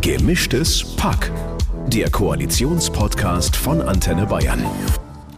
Gemischtes Pack. Der Koalitionspodcast von Antenne Bayern.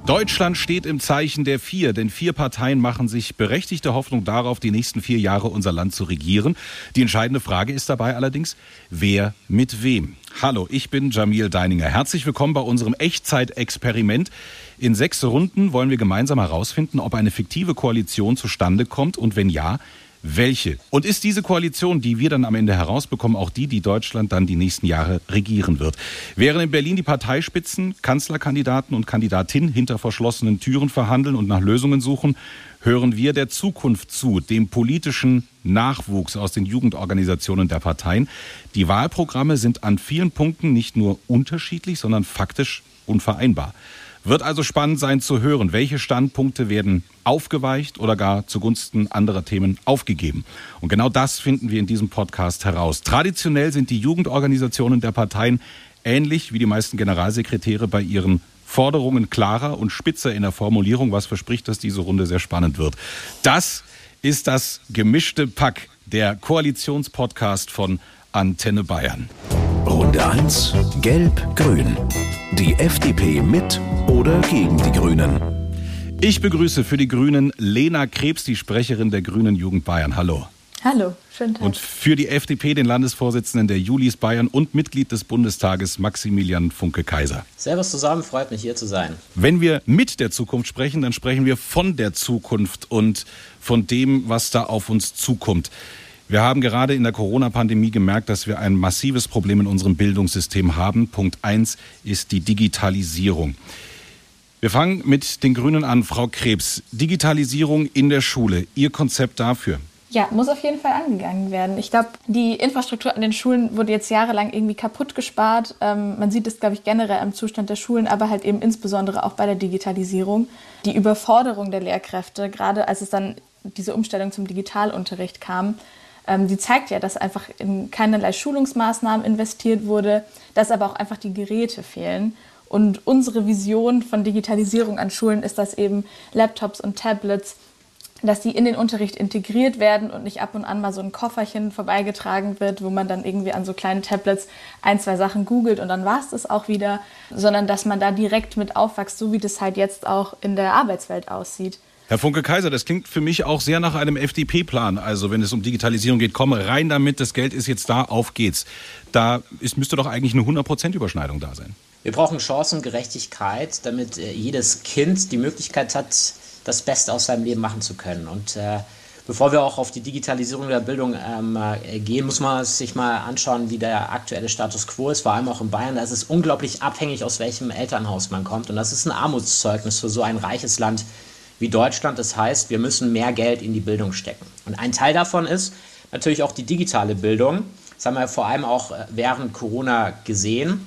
Deutschland steht im Zeichen der vier, denn vier Parteien machen sich berechtigte Hoffnung darauf, die nächsten vier Jahre unser Land zu regieren. Die entscheidende Frage ist dabei allerdings, wer mit wem? Hallo, ich bin Jamil Deininger. Herzlich willkommen bei unserem Echtzeitexperiment. In sechs Runden wollen wir gemeinsam herausfinden, ob eine fiktive Koalition zustande kommt und wenn ja, welche? Und ist diese Koalition, die wir dann am Ende herausbekommen, auch die, die Deutschland dann die nächsten Jahre regieren wird? Während in Berlin die Parteispitzen, Kanzlerkandidaten und Kandidatinnen hinter verschlossenen Türen verhandeln und nach Lösungen suchen, hören wir der Zukunft zu, dem politischen Nachwuchs aus den Jugendorganisationen der Parteien. Die Wahlprogramme sind an vielen Punkten nicht nur unterschiedlich, sondern faktisch unvereinbar. Wird also spannend sein zu hören, welche Standpunkte werden aufgeweicht oder gar zugunsten anderer Themen aufgegeben. Und genau das finden wir in diesem Podcast heraus. Traditionell sind die Jugendorganisationen der Parteien ähnlich wie die meisten Generalsekretäre bei ihren Forderungen klarer und spitzer in der Formulierung, was verspricht, dass diese Runde sehr spannend wird. Das ist das gemischte Pack, der Koalitionspodcast von Antenne Bayern. Runde 1. Gelb-Grün. Die FDP mit oder gegen die Grünen? Ich begrüße für die Grünen Lena Krebs, die Sprecherin der Grünen Jugend Bayern. Hallo. Hallo, schönen Tag. Und für die FDP den Landesvorsitzenden der Julis Bayern und Mitglied des Bundestages Maximilian Funke-Kaiser. Servus zusammen, freut mich hier zu sein. Wenn wir mit der Zukunft sprechen, dann sprechen wir von der Zukunft und von dem, was da auf uns zukommt. Wir haben gerade in der Corona-Pandemie gemerkt, dass wir ein massives Problem in unserem Bildungssystem haben. Punkt eins ist die Digitalisierung. Wir fangen mit den Grünen an. Frau Krebs, Digitalisierung in der Schule, Ihr Konzept dafür? Ja, muss auf jeden Fall angegangen werden. Ich glaube, die Infrastruktur an den Schulen wurde jetzt jahrelang irgendwie kaputt gespart. Ähm, man sieht es, glaube ich, generell am Zustand der Schulen, aber halt eben insbesondere auch bei der Digitalisierung. Die Überforderung der Lehrkräfte, gerade als es dann diese Umstellung zum Digitalunterricht kam, ähm, die zeigt ja, dass einfach in keinerlei Schulungsmaßnahmen investiert wurde, dass aber auch einfach die Geräte fehlen. Und unsere Vision von Digitalisierung an Schulen ist, dass eben Laptops und Tablets, dass die in den Unterricht integriert werden und nicht ab und an mal so ein Kofferchen vorbeigetragen wird, wo man dann irgendwie an so kleinen Tablets ein, zwei Sachen googelt und dann war es das auch wieder, sondern dass man da direkt mit aufwächst, so wie das halt jetzt auch in der Arbeitswelt aussieht. Herr Funke Kaiser, das klingt für mich auch sehr nach einem FDP-Plan. Also wenn es um Digitalisierung geht, komme rein damit, das Geld ist jetzt da, auf geht's. Da ist, müsste doch eigentlich eine 100% Überschneidung da sein. Wir brauchen Chancengerechtigkeit, damit äh, jedes Kind die Möglichkeit hat, das Beste aus seinem Leben machen zu können. Und äh, bevor wir auch auf die Digitalisierung der Bildung ähm, äh, gehen, muss man sich mal anschauen, wie der aktuelle Status quo ist, vor allem auch in Bayern. Da ist es unglaublich abhängig, aus welchem Elternhaus man kommt. Und das ist ein Armutszeugnis für so ein reiches Land wie Deutschland. Das heißt, wir müssen mehr Geld in die Bildung stecken. Und ein Teil davon ist natürlich auch die digitale Bildung. Das haben wir vor allem auch äh, während Corona gesehen,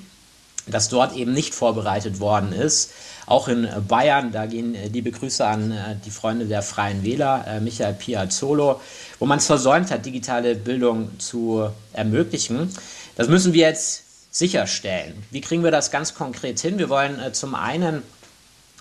dass dort eben nicht vorbereitet worden ist. Auch in äh, Bayern, da gehen äh, liebe Grüße an die Freunde der Freien Wähler, Michael Piazzolo, wo man es versäumt hat, digitale Bildung zu ermöglichen. Das müssen wir jetzt sicherstellen. Wie kriegen wir das ganz konkret hin? Wir wollen zum einen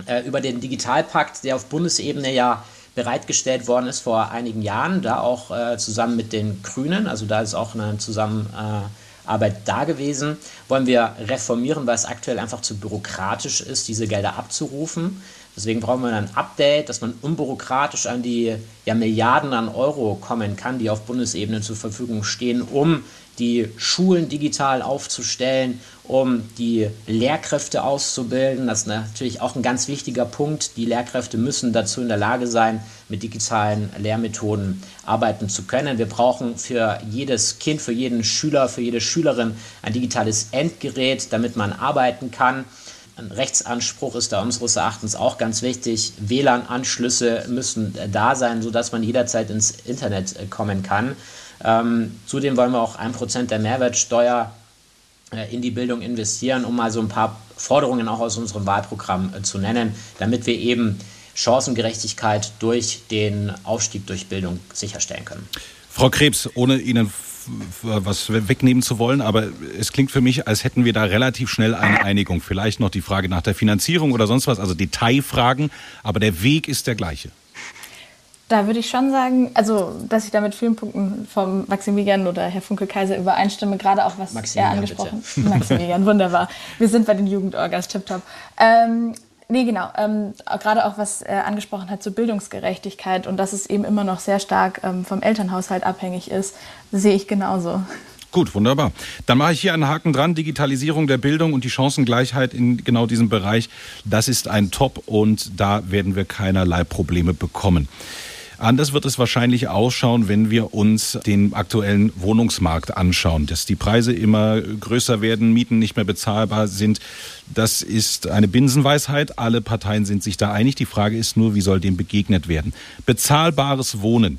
äh, über den Digitalpakt, der auf Bundesebene ja bereitgestellt worden ist vor einigen Jahren, da auch äh, zusammen mit den Grünen, also da ist auch eine Zusammenarbeit da gewesen, wollen wir reformieren, weil es aktuell einfach zu bürokratisch ist, diese Gelder abzurufen. Deswegen brauchen wir ein Update, dass man unbürokratisch an die ja, Milliarden an Euro kommen kann, die auf Bundesebene zur Verfügung stehen, um die Schulen digital aufzustellen, um die Lehrkräfte auszubilden. Das ist natürlich auch ein ganz wichtiger Punkt. Die Lehrkräfte müssen dazu in der Lage sein, mit digitalen Lehrmethoden arbeiten zu können. Wir brauchen für jedes Kind, für jeden Schüler, für jede Schülerin ein digitales Endgerät, damit man arbeiten kann. Ein Rechtsanspruch ist da unseres Erachtens auch ganz wichtig. WLAN-Anschlüsse müssen da sein, sodass man jederzeit ins Internet kommen kann. Ähm, zudem wollen wir auch ein Prozent der Mehrwertsteuer in die Bildung investieren, um mal so ein paar Forderungen auch aus unserem Wahlprogramm äh, zu nennen, damit wir eben Chancengerechtigkeit durch den Aufstieg durch Bildung sicherstellen können. Frau Krebs, ohne Ihnen was wegnehmen zu wollen, aber es klingt für mich, als hätten wir da relativ schnell eine Einigung. Vielleicht noch die Frage nach der Finanzierung oder sonst was, also Detailfragen, aber der Weg ist der gleiche. Da würde ich schon sagen, also dass ich da mit vielen Punkten vom Maximilian oder Herr Funke-Kaiser übereinstimme, gerade auch was er angesprochen hat. Maximilian, wunderbar. Wir sind bei den Jugendorgas, tipptopp. Ähm, Nee, genau. Ähm, gerade auch was er angesprochen hat zur Bildungsgerechtigkeit und dass es eben immer noch sehr stark ähm, vom Elternhaushalt abhängig ist, sehe ich genauso. Gut, wunderbar. Dann mache ich hier einen Haken dran. Digitalisierung der Bildung und die Chancengleichheit in genau diesem Bereich. Das ist ein Top und da werden wir keinerlei Probleme bekommen. Anders wird es wahrscheinlich ausschauen, wenn wir uns den aktuellen Wohnungsmarkt anschauen, dass die Preise immer größer werden, Mieten nicht mehr bezahlbar sind. Das ist eine Binsenweisheit. Alle Parteien sind sich da einig. Die Frage ist nur, wie soll dem begegnet werden? Bezahlbares Wohnen.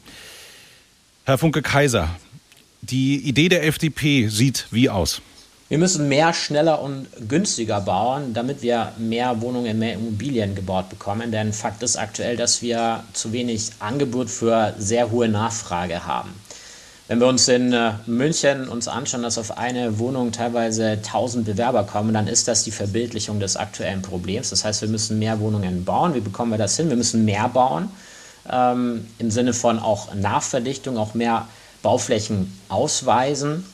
Herr Funke Kaiser, die Idee der FDP sieht wie aus? Wir müssen mehr, schneller und günstiger bauen, damit wir mehr Wohnungen, mehr Immobilien gebaut bekommen. Denn Fakt ist aktuell, dass wir zu wenig Angebot für sehr hohe Nachfrage haben. Wenn wir uns in äh, München uns anschauen, dass auf eine Wohnung teilweise 1000 Bewerber kommen, dann ist das die Verbildlichung des aktuellen Problems. Das heißt, wir müssen mehr Wohnungen bauen. Wie bekommen wir das hin? Wir müssen mehr bauen, ähm, im Sinne von auch Nachverdichtung, auch mehr Bauflächen ausweisen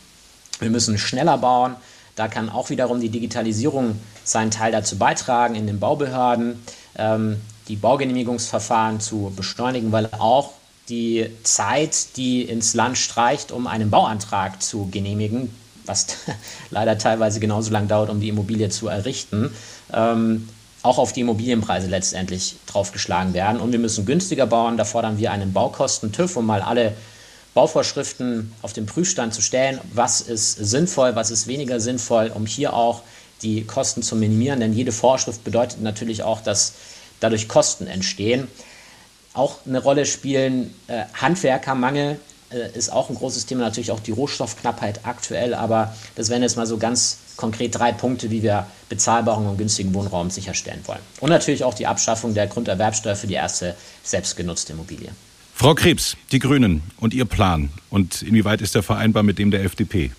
wir müssen schneller bauen. Da kann auch wiederum die Digitalisierung seinen Teil dazu beitragen, in den Baubehörden ähm, die Baugenehmigungsverfahren zu beschleunigen, weil auch die Zeit, die ins Land streicht, um einen Bauantrag zu genehmigen, was leider teilweise genauso lang dauert, um die Immobilie zu errichten, ähm, auch auf die Immobilienpreise letztendlich draufgeschlagen werden. Und wir müssen günstiger bauen. Da fordern wir einen Baukosten-TÜV, um mal alle Bauvorschriften auf den Prüfstand zu stellen, was ist sinnvoll, was ist weniger sinnvoll, um hier auch die Kosten zu minimieren. Denn jede Vorschrift bedeutet natürlich auch, dass dadurch Kosten entstehen. Auch eine Rolle spielen äh, Handwerkermangel, äh, ist auch ein großes Thema, natürlich auch die Rohstoffknappheit aktuell, aber das wären jetzt mal so ganz konkret drei Punkte, wie wir bezahlbaren und günstigen Wohnraum sicherstellen wollen. Und natürlich auch die Abschaffung der Grunderwerbsteuer für die erste selbstgenutzte Immobilie. Frau Krebs, die Grünen und Ihr Plan und inwieweit ist er vereinbar mit dem der FDP?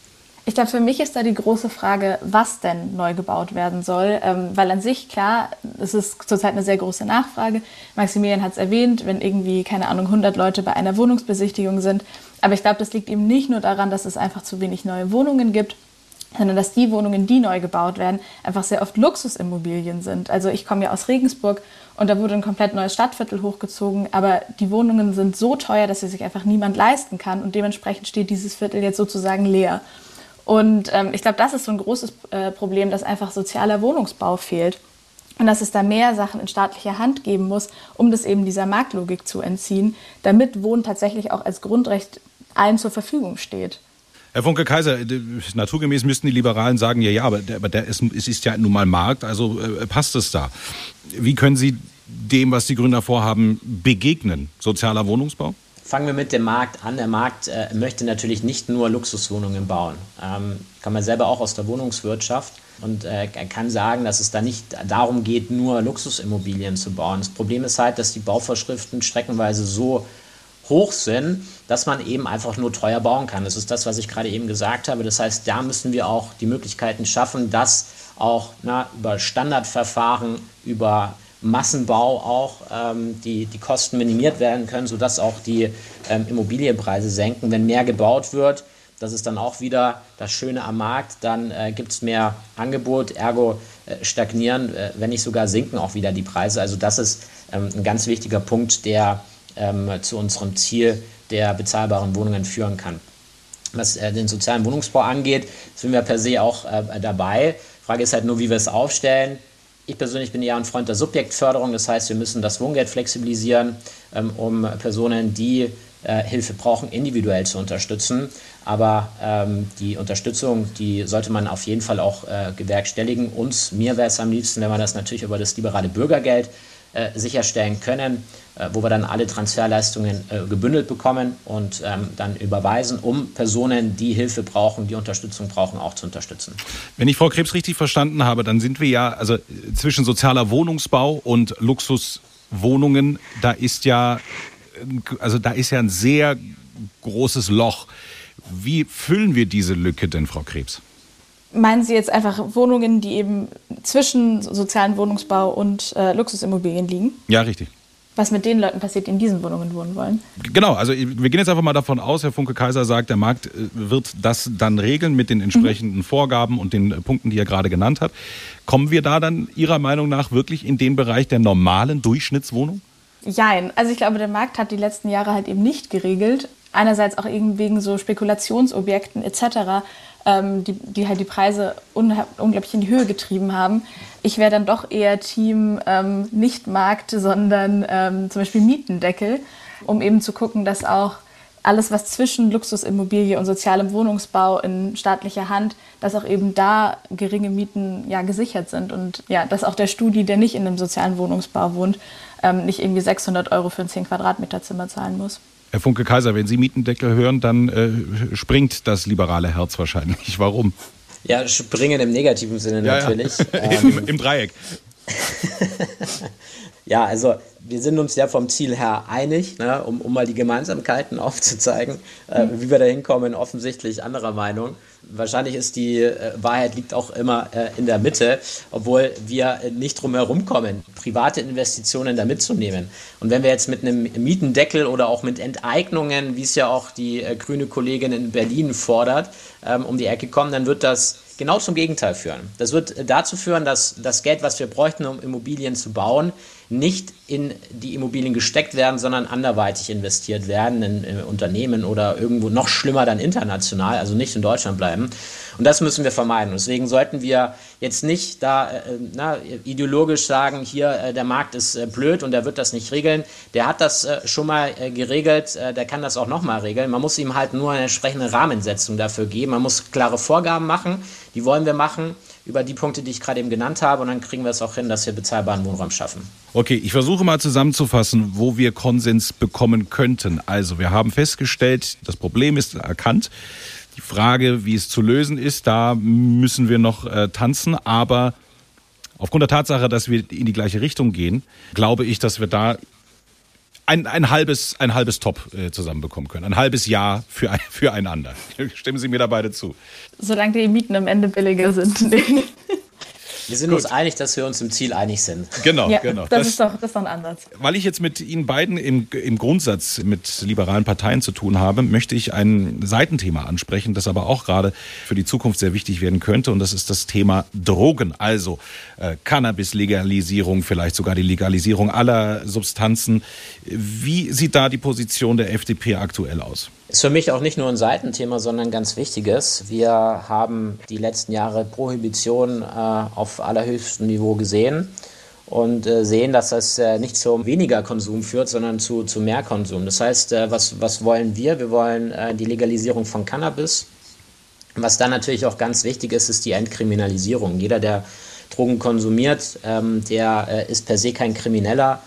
Ich glaube, für mich ist da die große Frage, was denn neu gebaut werden soll. Ähm, weil an sich, klar, es ist zurzeit eine sehr große Nachfrage. Maximilian hat es erwähnt, wenn irgendwie, keine Ahnung, 100 Leute bei einer Wohnungsbesichtigung sind. Aber ich glaube, das liegt eben nicht nur daran, dass es einfach zu wenig neue Wohnungen gibt, sondern dass die Wohnungen, die neu gebaut werden, einfach sehr oft Luxusimmobilien sind. Also ich komme ja aus Regensburg und da wurde ein komplett neues Stadtviertel hochgezogen, aber die Wohnungen sind so teuer, dass sie sich einfach niemand leisten kann und dementsprechend steht dieses Viertel jetzt sozusagen leer. Und ähm, ich glaube, das ist so ein großes äh, Problem, dass einfach sozialer Wohnungsbau fehlt und dass es da mehr Sachen in staatlicher Hand geben muss, um das eben dieser Marktlogik zu entziehen, damit Wohnen tatsächlich auch als Grundrecht allen zur Verfügung steht. Herr Funke Kaiser, naturgemäß müssten die Liberalen sagen, ja, ja, aber, der, aber der ist, es ist ja nun mal Markt, also äh, passt es da. Wie können Sie dem, was die Gründer vorhaben, begegnen? Sozialer Wohnungsbau? Fangen wir mit dem Markt an. Der Markt äh, möchte natürlich nicht nur Luxuswohnungen bauen. Ähm, kann man selber auch aus der Wohnungswirtschaft und äh, kann sagen, dass es da nicht darum geht, nur Luxusimmobilien zu bauen. Das Problem ist halt, dass die Bauvorschriften streckenweise so hoch sind, dass man eben einfach nur teuer bauen kann. Das ist das, was ich gerade eben gesagt habe. Das heißt, da müssen wir auch die Möglichkeiten schaffen, dass auch na, über Standardverfahren, über Massenbau auch ähm, die, die Kosten minimiert werden können, sodass auch die ähm, Immobilienpreise senken. Wenn mehr gebaut wird, das ist dann auch wieder das Schöne am Markt, dann äh, gibt es mehr Angebot, ergo äh, stagnieren, äh, wenn nicht sogar sinken auch wieder die Preise. Also das ist ähm, ein ganz wichtiger Punkt, der ähm, zu unserem Ziel der bezahlbaren Wohnungen führen kann. Was äh, den sozialen Wohnungsbau angeht, sind wir per se auch äh, dabei. Frage ist halt nur, wie wir es aufstellen. Ich persönlich bin eher ein Freund der Subjektförderung, das heißt, wir müssen das Wohngeld flexibilisieren, ähm, um Personen, die äh, Hilfe brauchen, individuell zu unterstützen. Aber ähm, die Unterstützung, die sollte man auf jeden Fall auch äh, gewerkstelligen. Uns, mir wäre es am liebsten, wenn wir das natürlich über das liberale Bürgergeld äh, sicherstellen können, äh, wo wir dann alle Transferleistungen äh, gebündelt bekommen und ähm, dann überweisen, um Personen, die Hilfe brauchen, die Unterstützung brauchen, auch zu unterstützen. Wenn ich Frau Krebs richtig verstanden habe, dann sind wir ja, also zwischen sozialer Wohnungsbau und Luxuswohnungen, da ist ja, also da ist ja ein sehr großes Loch. Wie füllen wir diese Lücke denn, Frau Krebs? Meinen Sie jetzt einfach Wohnungen, die eben zwischen sozialen Wohnungsbau und äh, Luxusimmobilien liegen? Ja, richtig. was mit den Leuten passiert, die in diesen Wohnungen wohnen wollen. Genau, also wir gehen jetzt einfach mal davon aus, Herr Funke-Kaiser sagt, der Markt äh, wird das dann regeln mit den entsprechenden mhm. Vorgaben und den Punkten, die er gerade genannt hat. Kommen wir da dann Ihrer Meinung nach wirklich in den Bereich der normalen Durchschnittswohnung? Jein. Also ich glaube, der Markt hat die letzten Jahre halt eben nicht geregelt. Einerseits auch eben wegen so Spekulationsobjekten etc ähm, die, die halt die Preise unglaublich in die Höhe getrieben haben. Ich wäre dann doch eher Team ähm, nicht Markt, sondern ähm, zum Beispiel Mietendeckel, um eben zu gucken, dass auch alles, was zwischen Luxusimmobilie und sozialem Wohnungsbau in staatlicher Hand, dass auch eben da geringe Mieten ja gesichert sind und ja, dass auch der Studi, der nicht in einem sozialen Wohnungsbau wohnt, ähm, nicht irgendwie 600 Euro für ein 10 Quadratmeter Zimmer zahlen muss. Herr Funke Kaiser, wenn Sie Mietendeckel hören, dann äh, springt das liberale Herz wahrscheinlich. Warum? Ja, springen im negativen Sinne ja, natürlich. Ja. Ähm, Im, Im Dreieck. ja, also wir sind uns ja vom Ziel her einig, ne, um, um mal die Gemeinsamkeiten aufzuzeigen. Äh, mhm. Wie wir da hinkommen, offensichtlich anderer Meinung. Wahrscheinlich ist die äh, Wahrheit liegt auch immer äh, in der Mitte, obwohl wir nicht drum herum kommen, private Investitionen da mitzunehmen. Und wenn wir jetzt mit einem Mietendeckel oder auch mit Enteignungen, wie es ja auch die äh, grüne Kollegin in Berlin fordert, ähm, um die Ecke kommen, dann wird das genau zum Gegenteil führen. Das wird dazu führen, dass das Geld, was wir bräuchten, um Immobilien zu bauen, nicht in die Immobilien gesteckt werden, sondern anderweitig investiert werden in, in, Unternehmen oder irgendwo noch schlimmer dann international, also nicht in Deutschland bleiben. Und das müssen wir vermeiden. deswegen sollten wir jetzt nicht da äh, na, ideologisch sagen, hier äh, der Markt ist äh, blöd und der wird das nicht regeln. Der hat das äh, schon mal äh, geregelt, äh, der kann das auch nochmal regeln. Man muss ihm halt nur eine entsprechende Rahmensetzung dafür geben. Man muss klare Vorgaben machen, die wollen wir machen über die Punkte, die ich gerade eben genannt habe. Und dann kriegen wir es auch hin, dass wir bezahlbaren Wohnraum schaffen. Okay, ich versuche mal zusammenzufassen, wo wir Konsens bekommen könnten. Also, wir haben festgestellt, das Problem ist erkannt. Die Frage, wie es zu lösen ist, da müssen wir noch äh, tanzen. Aber aufgrund der Tatsache, dass wir in die gleiche Richtung gehen, glaube ich, dass wir da ein, ein, halbes, ein halbes Top äh, zusammenbekommen können. Ein halbes Jahr für, ein, füreinander. Stimmen Sie mir da beide zu? Solange die Mieten am Ende billiger sind. Wir sind Gut. uns einig, dass wir uns im Ziel einig sind. Genau, ja, genau. Das, das, ist doch, das ist doch ein Ansatz. Weil ich jetzt mit Ihnen beiden im, im Grundsatz mit liberalen Parteien zu tun habe, möchte ich ein Seitenthema ansprechen, das aber auch gerade für die Zukunft sehr wichtig werden könnte. Und das ist das Thema Drogen. Also äh, Cannabis-Legalisierung, vielleicht sogar die Legalisierung aller Substanzen. Wie sieht da die Position der FDP aktuell aus? Ist für mich auch nicht nur ein Seitenthema, sondern ein ganz wichtiges. Wir haben die letzten Jahre Prohibition äh, auf allerhöchstem Niveau gesehen und äh, sehen, dass das äh, nicht zu weniger Konsum führt, sondern zu, zu mehr Konsum. Das heißt, äh, was, was wollen wir? Wir wollen äh, die Legalisierung von Cannabis. Was dann natürlich auch ganz wichtig ist, ist die Entkriminalisierung. Jeder, der Drogen konsumiert, ähm, der äh, ist per se kein Krimineller,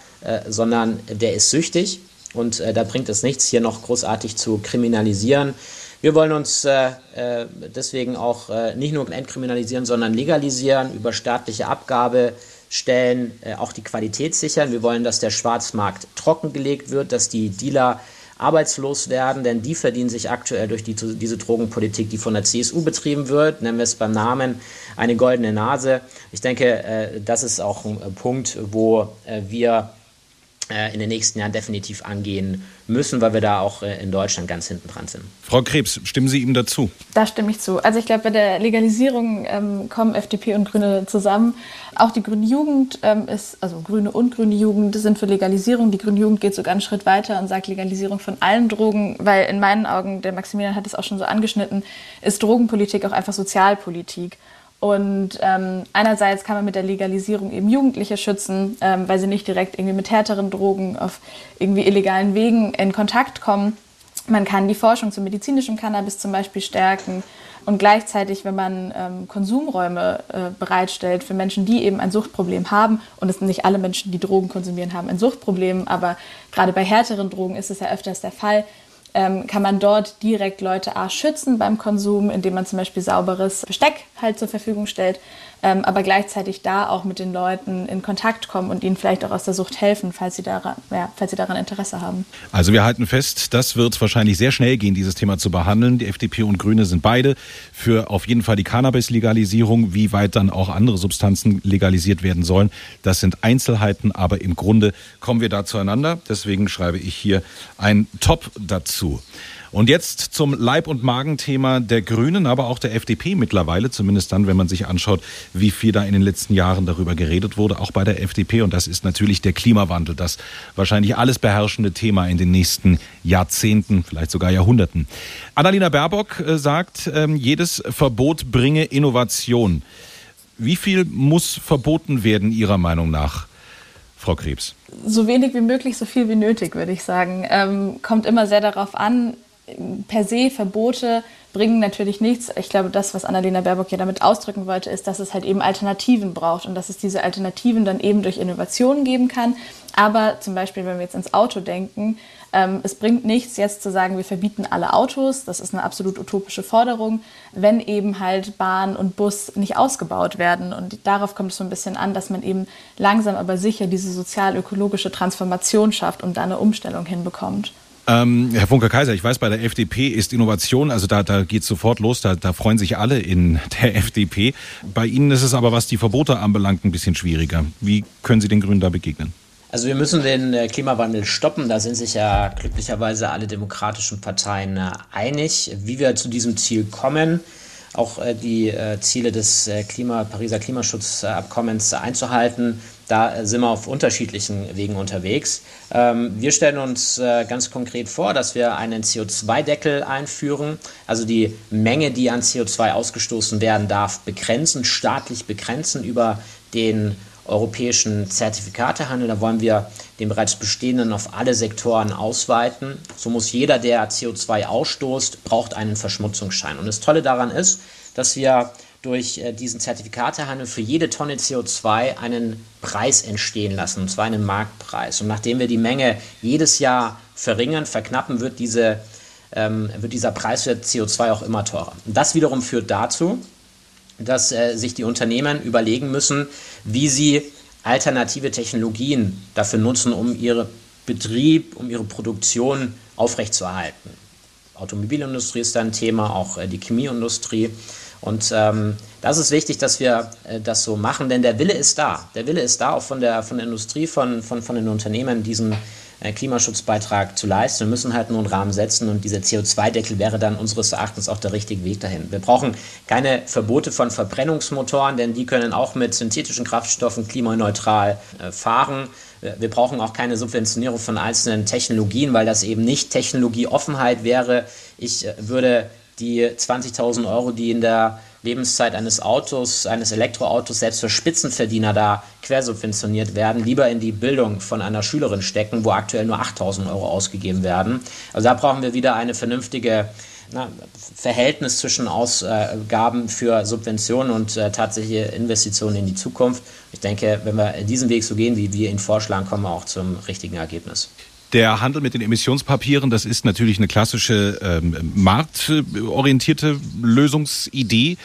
sondern der ist süchtig und äh, da bringt es nichts, hier noch großartig zu kriminalisieren. Wir wollen uns äh, äh, deswegen auch äh, nicht nur entkriminalisieren, sondern legalisieren, über staatliche Abgabestellen äh, auch die Qualität sichern. Wir wollen, dass der Schwarzmarkt trockengelegt wird, dass die Dealer arbeitslos werden, denn die verdienen sich aktuell durch die, diese Drogenpolitik, die von der CSU betrieben wird, nennen wir es beim Namen, eine goldene Nase. Ich denke, äh, das ist auch ein Punkt, wo wir äh, in den nächsten Jahren definitiv angehen müssen, weil wir da auch äh, in Deutschland ganz hinten dran sind. Frau Krebs, stimmen Sie ihm dazu? Da stimme ich zu. Also ich glaube, bei der Legalisierung ähm, kommen FDP und Grüne zusammen. Auch die Grüne Jugend ähm, ist, also Grüne und Grüne Jugend sind für Legalisierung. Die Grüne Jugend geht sogar einen Schritt weiter und sagt Legalisierung von allen Drogen, weil in meinen Augen, der Maximilian hat es auch schon so angeschnitten, ist Drogenpolitik auch einfach Sozialpolitik. Und ähm, einerseits kann man mit der Legalisierung eben Jugendliche schützen, ähm, weil sie nicht direkt irgendwie mit härteren Drogen auf irgendwie illegalen Wegen in Kontakt kommen. Man kann die Forschung zu medizinischem Cannabis zum Beispiel stärken. Und gleichzeitig, wenn man ähm, Konsumräume äh, bereitstellt für Menschen, die eben ein Suchtproblem haben, und es sind nicht alle Menschen, die Drogen konsumieren, haben ein Suchtproblem, aber gerade bei härteren Drogen ist es ja öfters der Fall, ähm, kann man dort direkt Leute A schützen beim Konsum, indem man zum Beispiel sauberes Besteck halt zur Verfügung stellt, ähm, aber gleichzeitig da auch mit den Leuten in Kontakt kommen und ihnen vielleicht auch aus der Sucht helfen, falls sie daran, ja, falls sie daran Interesse haben. Also wir halten fest, das wird wahrscheinlich sehr schnell gehen, dieses Thema zu behandeln. Die FDP und Grüne sind beide für auf jeden Fall die Cannabis-Legalisierung, wie weit dann auch andere Substanzen legalisiert werden sollen. Das sind Einzelheiten, aber im Grunde kommen wir da zueinander. Deswegen schreibe ich hier ein Top dazu. Und jetzt zum Leib- und Magenthema der Grünen, aber auch der FDP mittlerweile, zumindest dann, wenn man sich anschaut, wie viel da in den letzten Jahren darüber geredet wurde, auch bei der FDP. Und das ist natürlich der Klimawandel, das wahrscheinlich alles beherrschende Thema in den nächsten Jahrzehnten, vielleicht sogar Jahrhunderten. Annalena Baerbock äh, sagt, ähm, jedes Verbot bringe Innovation. Wie viel muss verboten werden Ihrer Meinung nach? Frau Krebs? So wenig wie möglich, so viel wie nötig, würde ich sagen. Ähm, kommt immer sehr darauf an, per se Verbote bringen natürlich nichts. Ich glaube, das, was Annalena Baerbock ja damit ausdrücken wollte, ist, dass es halt eben Alternativen braucht und dass es diese Alternativen dann eben durch Innovationen geben kann. Aber zum Beispiel, wenn wir jetzt ins Auto denken, ähm, es bringt nichts, jetzt zu sagen, wir verbieten alle Autos. Das ist eine absolut utopische Forderung, wenn eben halt Bahn und Bus nicht ausgebaut werden. Und darauf kommt es so ein bisschen an, dass man eben langsam aber sicher diese sozial-ökologische Transformation schafft und da eine Umstellung hinbekommt. Ähm, Herr Funke-Kaiser, ich weiß, bei der FDP ist Innovation, also da, da geht sofort los, da, da freuen sich alle in der FDP. Bei Ihnen ist es aber, was die Verbote anbelangt, ein bisschen schwieriger. Wie können Sie den Grünen da begegnen? Also wir müssen den äh, Klimawandel stoppen. Da sind sich ja glücklicherweise alle demokratischen Parteien äh, einig. Wie wir zu diesem Ziel kommen, auch äh, die Ziele des Klima, Pariser Klimaschutzabkommens einzuhalten, da sind wir auf unterschiedlichen Wegen unterwegs. Ähm, wir stellen uns äh, ganz konkret vor, dass wir einen CO2-Deckel einführen, also die Menge, die an CO2 ausgestoßen werden darf, begrenzen, staatlich begrenzen über den europäischen Zertifikatehandel. Da wollen wir den bereits bestehenden auf alle Sektoren ausweiten. So muss jeder, der CO2 ausstoßt, braucht einen Verschmutzungsschein. Und das Tolle daran ist, dass wir durch äh, diesen Zertifikatehandel für jede Tonne CO2 einen Preis entstehen lassen, und zwar einen Marktpreis. Und nachdem wir die Menge jedes Jahr verringern, verknappen, wird, diese, ähm, wird dieser Preis für CO2 auch immer teurer. Und das wiederum führt dazu, dass äh, sich die Unternehmen überlegen müssen, wie sie alternative Technologien dafür nutzen, um ihren Betrieb, um ihre Produktion aufrechtzuerhalten. Automobilindustrie ist da ein Thema, auch äh, die Chemieindustrie. Und ähm, das ist wichtig, dass wir äh, das so machen, denn der Wille ist da. Der Wille ist da, auch von der, von der Industrie, von, von, von den Unternehmen, diesen äh, Klimaschutzbeitrag zu leisten. Wir müssen halt nur einen Rahmen setzen und dieser CO2-Deckel wäre dann unseres Erachtens auch der richtige Weg dahin. Wir brauchen keine Verbote von Verbrennungsmotoren, denn die können auch mit synthetischen Kraftstoffen klimaneutral äh, fahren. Wir brauchen auch keine Subventionierung von einzelnen Technologien, weil das eben nicht Technologieoffenheit wäre. Ich äh, würde die 20.000 Euro, die in der Lebenszeit eines Autos, eines Elektroautos selbst für Spitzenverdiener da quersubventioniert werden, lieber in die Bildung von einer Schülerin stecken, wo aktuell nur 8.000 Euro ausgegeben werden. Also da brauchen wir wieder eine vernünftige na, Verhältnis zwischen Ausgaben für Subventionen und äh, tatsächliche Investitionen in die Zukunft. Ich denke, wenn wir diesen Weg so gehen, wie wir ihn vorschlagen, kommen wir auch zum richtigen Ergebnis. Der Handel mit den Emissionspapieren, das ist natürlich eine klassische ähm, marktorientierte Lösungsidee,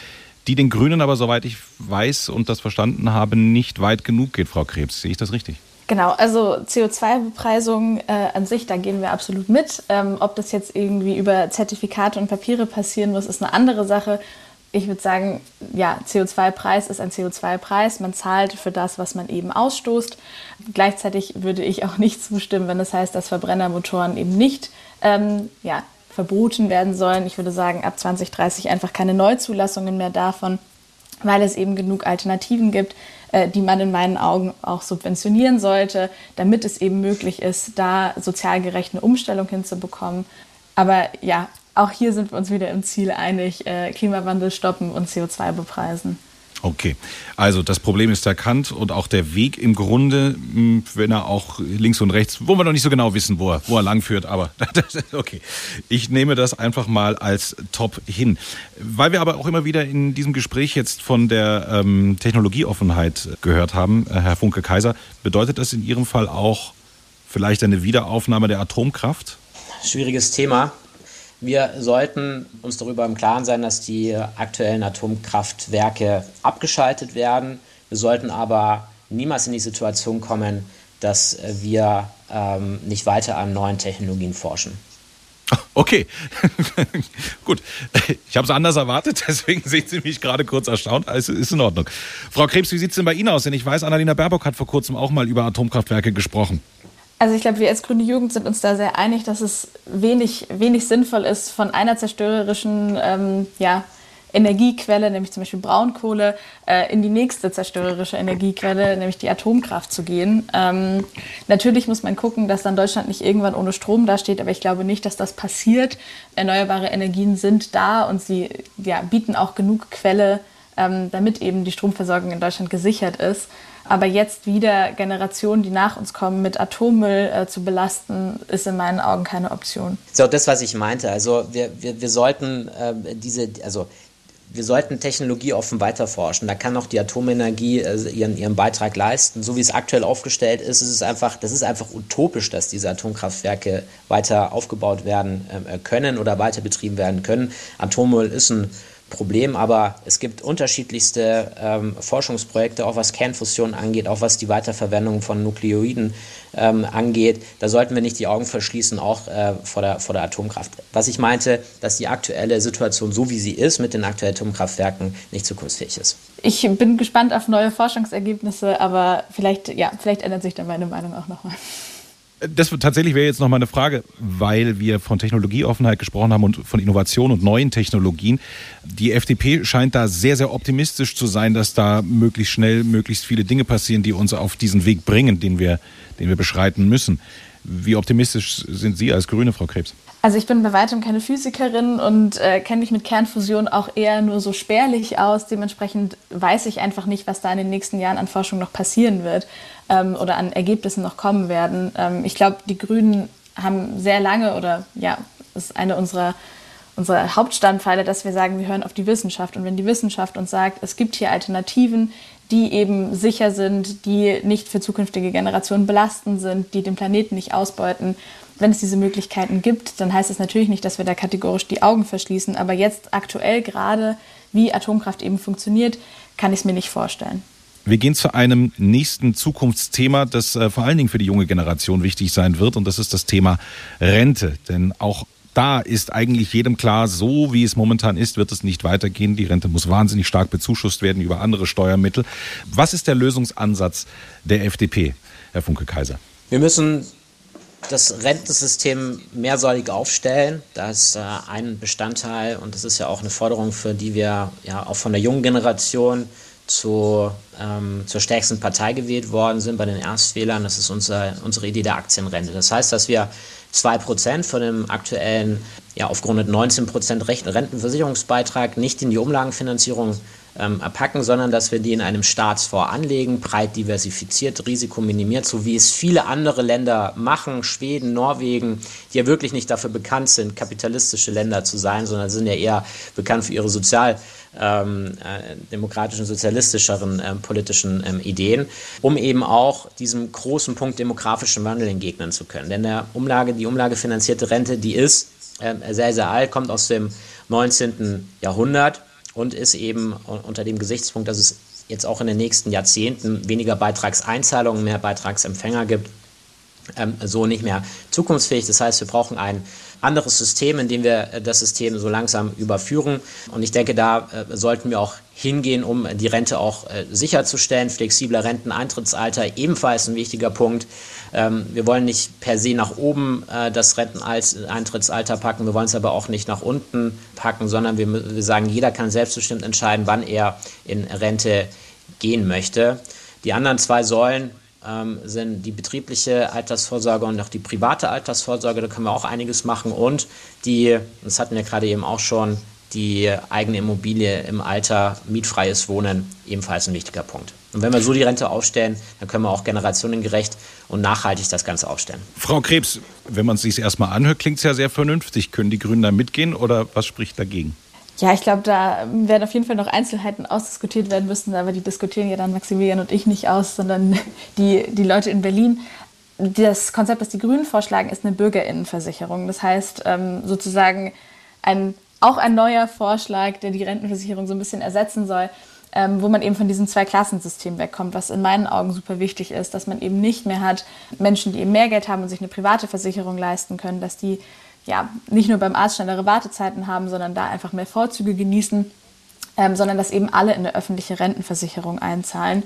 die den Grünen aber, soweit ich weiß und das verstanden habe, nicht weit genug geht, Frau Krebs. Sehe ich das richtig? Genau, also CO2-Bepreisung äh, an sich, da gehen wir absolut mit. Ähm, ob das jetzt irgendwie über Zertifikate und Papiere passieren muss, ist eine andere Sache ich würde sagen, ja, CO2-Preis ist ein CO2-Preis. Man zahlt für das, was man eben ausstoßt. Gleichzeitig würde ich auch nicht zustimmen, wenn das heißt, dass Verbrennermotoren eben nicht ähm, ja, verboten werden sollen. Ich würde sagen, ab 2030 einfach keine Neuzulassungen mehr davon, weil es eben genug Alternativen gibt, äh, die man in meinen Augen auch subventionieren sollte, damit es eben möglich ist, da sozial gerecht eine Umstellung hinzubekommen. Aber ja, auch hier sind wir uns wieder im Ziel einig, äh, Klimawandel stoppen und CO2 bepreisen. Okay, also das Problem ist erkannt und auch der Weg im Grunde, hm, wenn er auch links und rechts, wo wir noch nicht so genau wissen, wo er, wo er lang führt, aber okay. Ich nehme das einfach mal als Top hin. Weil wir aber auch immer wieder in diesem Gespräch jetzt von der ähm, Technologieoffenheit gehört haben, äh, Herr Funke Kaiser, bedeutet das in Ihrem Fall auch vielleicht eine Wiederaufnahme der Atomkraft? Schwieriges Thema Wir sollten uns darüber im Klaren sein, dass die aktuellen Atomkraftwerke abgeschaltet werden. Wir sollten aber niemals in die Situation kommen, dass wir ähm, nicht weiter an neuen Technologien forschen. Okay, gut. Ich habe es anders erwartet, deswegen sehen Sie mich gerade kurz erstaunt. Also ist in Ordnung. Frau Krebs, wie sieht es denn bei Ihnen aus? Denn ich weiß, Annalena Baerbock hat vor kurzem auch mal über Atomkraftwerke gesprochen. Also ich glaube, wir als Grüne Jugend sind uns da sehr einig, dass es wenig, wenig sinnvoll ist, von einer zerstörerischen ähm, ja, Energiequelle, nämlich zum Beispiel Braunkohle, äh, in die nächste zerstörerische Energiequelle, nämlich die Atomkraft zu gehen. Ähm, natürlich muss man gucken, dass dann Deutschland nicht irgendwann ohne Strom dasteht, aber ich glaube nicht, dass das passiert. Erneuerbare Energien sind da und sie ja, bieten auch genug Quelle, ähm, damit eben die Stromversorgung in Deutschland gesichert ist. Aber jetzt wieder Generationen, die nach uns kommen, mit Atommüll äh, zu belasten, ist in meinen Augen keine Option. So, das, was ich meinte. Also wir, wir, wir sollten äh, diese, also wir sollten Technologie offen weiterforschen. Da kann auch die Atomenergie äh, ihren, ihren Beitrag leisten. So wie es aktuell aufgestellt ist, ist es einfach, das ist einfach utopisch, dass diese Atomkraftwerke weiter aufgebaut werden äh, können oder weiter betrieben werden können. Atommüll ist ein Problem, aber es gibt unterschiedlichste ähm, Forschungsprojekte, auch was Kernfusion angeht, auch was die Weiterverwendung von Nukleoiden ähm, angeht. Da sollten wir nicht die Augen verschließen, auch äh, vor, der, vor der Atomkraft. Was ich meinte, dass die aktuelle Situation, so wie sie ist, mit den aktuellen Atomkraftwerken nicht zukunftsfähig ist. Ich bin gespannt auf neue Forschungsergebnisse, aber vielleicht, ja, vielleicht ändert sich dann meine Meinung auch nochmal. Das tatsächlich wäre jetzt noch mal eine Frage, weil wir von Technologieoffenheit gesprochen haben und von Innovation und neuen Technologien. Die FDP scheint da sehr, sehr optimistisch zu sein, dass da möglichst schnell möglichst viele Dinge passieren, die uns auf diesen Weg bringen, den wir, den wir beschreiten müssen. Wie optimistisch sind Sie als Grüne, Frau Krebs? Also ich bin bei weitem keine Physikerin und äh, kenne mich mit Kernfusion auch eher nur so spärlich aus. Dementsprechend weiß ich einfach nicht, was da in den nächsten Jahren an Forschung noch passieren wird ähm, oder an Ergebnissen noch kommen werden. Ähm, ich glaube, die Grünen haben sehr lange oder ja, ist eine unserer unsere Hauptstandpfeiler, dass wir sagen, wir hören auf die Wissenschaft. Und wenn die Wissenschaft uns sagt, es gibt hier Alternativen, die eben sicher sind, die nicht für zukünftige Generationen belastend sind, die den Planeten nicht ausbeuten, wenn es diese Möglichkeiten gibt, dann heißt es natürlich nicht, dass wir da kategorisch die Augen verschließen. Aber jetzt aktuell gerade, wie Atomkraft eben funktioniert, kann ich es mir nicht vorstellen. Wir gehen zu einem nächsten Zukunftsthema, das äh, vor allen Dingen für die junge Generation wichtig sein wird. Und das ist das Thema Rente. Denn auch da ist eigentlich jedem klar, so wie es momentan ist, wird es nicht weitergehen. Die Rente muss wahnsinnig stark bezuschusst werden über andere Steuermittel. Was ist der Lösungsansatz der FDP, Herr Funke-Kaiser? Wir müssen das Rentensystem mehrsäulig aufstellen. Das ist äh, ein Bestandteil und das ist ja auch eine Forderung, für die wir ja auch von der jungen Generation zu, ähm, zur stärksten Partei gewählt worden sind bei den Erstwählern. Das ist unser, unsere Idee der Aktienrente. Das heißt, dass wir 2% von dem aktuellen, ja, aufgerundet 19% Rentenversicherungsbeitrag nicht in die Umlagenfinanzierung ähm, packen, sondern dass wir die in einem Staatsfonds anlegen, breit diversifiziert, risikominimiert, so wie es viele andere Länder machen, Schweden, Norwegen, die ja wirklich nicht dafür bekannt sind, kapitalistische Länder zu sein, sondern sind ja eher bekannt für ihre sozial ähm, äh, demokratischen, sozialistischeren äh, politischen ähm, Ideen, um eben auch diesem großen Punkt demografischen Wandel entgegnen zu können. Denn der Umlage, die umlagefinanzierte Rente, die ist äh, sehr, sehr alt, kommt aus dem 19. Jahrhundert und ist eben unter dem Gesichtspunkt, dass es jetzt auch in den nächsten Jahrzehnten weniger Beitragseinzahlungen, mehr Beitragsempfänger gibt, ähm, so nicht mehr zukunftsfähig. Das heißt, wir brauchen ein anderes System, in dem wir äh, das System so langsam überführen. Und ich denke, da äh, sollten wir auch hingehen, um die Rente auch äh, sicherzustellen. Flexibler Renteneintrittsalter ebenfalls ein wichtiger Punkt. Ähm, wir wollen nicht per se nach oben das Renteneintrittsalter packen, wir wollen es aber auch nicht nach unten packen, sondern wir, wir sagen, jeder kann selbstbestimmt entscheiden, wann er in Rente gehen möchte. Die anderen zwei Säulen ähm, sind die betriebliche Altersvorsorge und auch die private Altersvorsorge. Da können wir auch einiges machen. Und die, das hatten wir gerade eben auch schon, die eigene Immobilie im Alter, mietfreies Wohnen, ebenfalls ein wichtiger Punkt. Und wenn wir so die Rente aufstellen, dann können wir auch generationengerecht und nachhaltig das Ganze aufstellen. Frau Krebs, wenn man es sich erstmal anhört, klingt es ja sehr vernünftig. Können die Grünen da mitgehen oder was spricht dagegen? Ja, ich glaube, da werden auf jeden Fall noch Einzelheiten ausdiskutiert werden müssen, aber die diskutieren ja dann Maximilian und ich nicht aus, sondern die, die Leute in Berlin. das Konzept, das die Grünen vorschlagen, ist eine Bürgerinnenversicherung. Das heißt ähm, sozusagen ein, auch ein neuer Vorschlag, der die Rentenversicherung so ein bisschen ersetzen soll, ähm, wo man eben von diesem Zwei-Klassensystem wegkommt, was in meinen Augen super wichtig ist, dass man eben nicht mehr hat Menschen, die eben mehr Geld haben und sich eine private Versicherung leisten können, dass die ja nicht nur beim Arzt schnellere Wartezeiten haben, sondern da einfach mehr Vorzüge genießen, ähm, sondern dass eben alle in eine öffentliche Rentenversicherung einzahlen.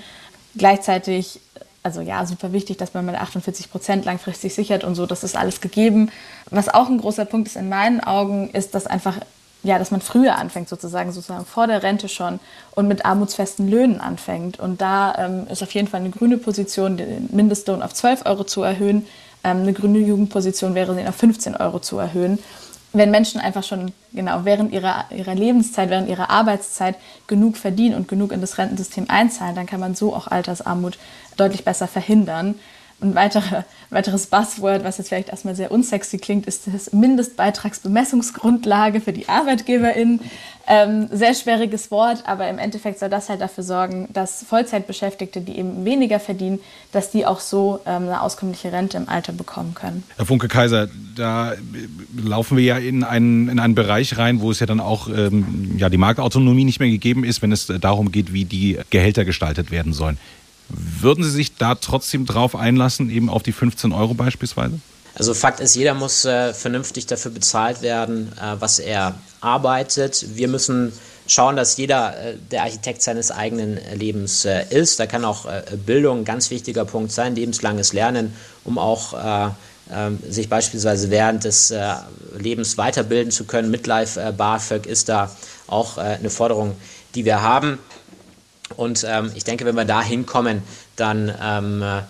Gleichzeitig also ja, super wichtig, dass man mit 48 Prozent langfristig sichert und so, das ist alles gegeben. Was auch ein großer Punkt ist in meinen Augen, ist, dass einfach ja, dass man früher anfängt, sozusagen, sozusagen vor der Rente schon und mit armutsfesten Löhnen anfängt. Und da ähm, ist auf jeden Fall eine grüne Position, den Mindestlohn auf 12 Euro zu erhöhen. Ähm, eine grüne Jugendposition wäre, den auf 15 Euro zu erhöhen. Wenn Menschen einfach schon genau während ihrer, ihrer Lebenszeit, während ihrer Arbeitszeit genug verdienen und genug in das Rentensystem einzahlen, dann kann man so auch Altersarmut deutlich besser verhindern. Ein weitere, weiteres Buzzword, was jetzt vielleicht erstmal sehr unsexy klingt, ist das Mindestbeitragsbemessungsgrundlage für die ArbeitgeberInnen. Ähm, sehr schwieriges Wort, aber im Endeffekt soll das halt dafür sorgen, dass Vollzeitbeschäftigte, die eben weniger verdienen, dass die auch so ähm, eine auskömmliche Rente im Alter bekommen können. Herr Funke Kaiser, da laufen wir ja in einen, in einen Bereich rein, wo es ja dann auch ähm, ja, die Marktautonomie nicht mehr gegeben ist, wenn es darum geht, wie die Gehälter gestaltet werden sollen. Würden Sie sich da trotzdem drauf einlassen, eben auf die 15 Euro beispielsweise? Also Fakt ist, jeder muss äh, vernünftig dafür bezahlt werden, äh, was er arbeitet. Wir müssen schauen, dass jeder äh, der Architekt seines eigenen Lebens äh, ist. Da kann auch äh, Bildung ein ganz wichtiger Punkt sein, lebenslanges Lernen, um auch äh, ähm, sich beispielsweise während des Lebens weiterbilden zu können. Midlife BAföG ist da auch eine Forderung, die wir haben. Und ähm, ich denke, wenn wir da hinkommen, dann ähm, äh,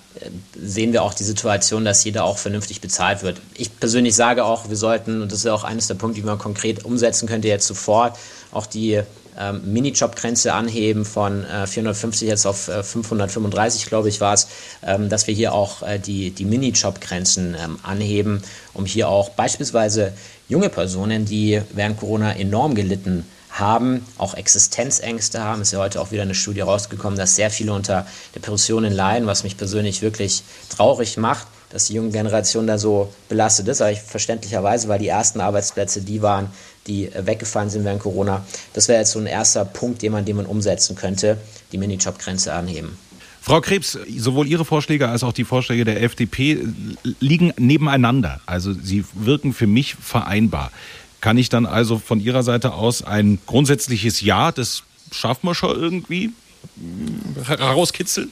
sehen wir auch die Situation, dass jeder auch vernünftig bezahlt wird. Ich persönlich sage auch, wir sollten, und das ist auch eines der Punkte, die man konkret umsetzen könnte jetzt sofort, auch die ähm, Minijob-Grenze anheben von äh, 450 jetzt auf äh, 535, glaube ich, war es, ähm, dass wir hier auch äh, die, die Minijob-Grenzen ähm, anheben, um hier auch beispielsweise junge Personen, die während Corona enorm gelitten haben, haben, auch Existenzängste haben. Es ist ja heute auch wieder eine Studie rausgekommen, dass sehr viele unter Depressionen leiden, was mich persönlich wirklich traurig macht, dass die junge Generation da so belastet ist. Aber ich verständlicherweise, weil die ersten Arbeitsplätze die waren, die weggefallen sind während Corona. Das wäre jetzt so ein erster Punkt, den man, den man umsetzen könnte, die Minijob-Grenze anheben. Frau Krebs, sowohl Ihre Vorschläge als auch die Vorschläge der FDP liegen nebeneinander. Also sie wirken für mich vereinbar. Kann ich dann also von Ihrer Seite aus ein grundsätzliches Ja, das schaffen wir schon irgendwie, herauskitzeln?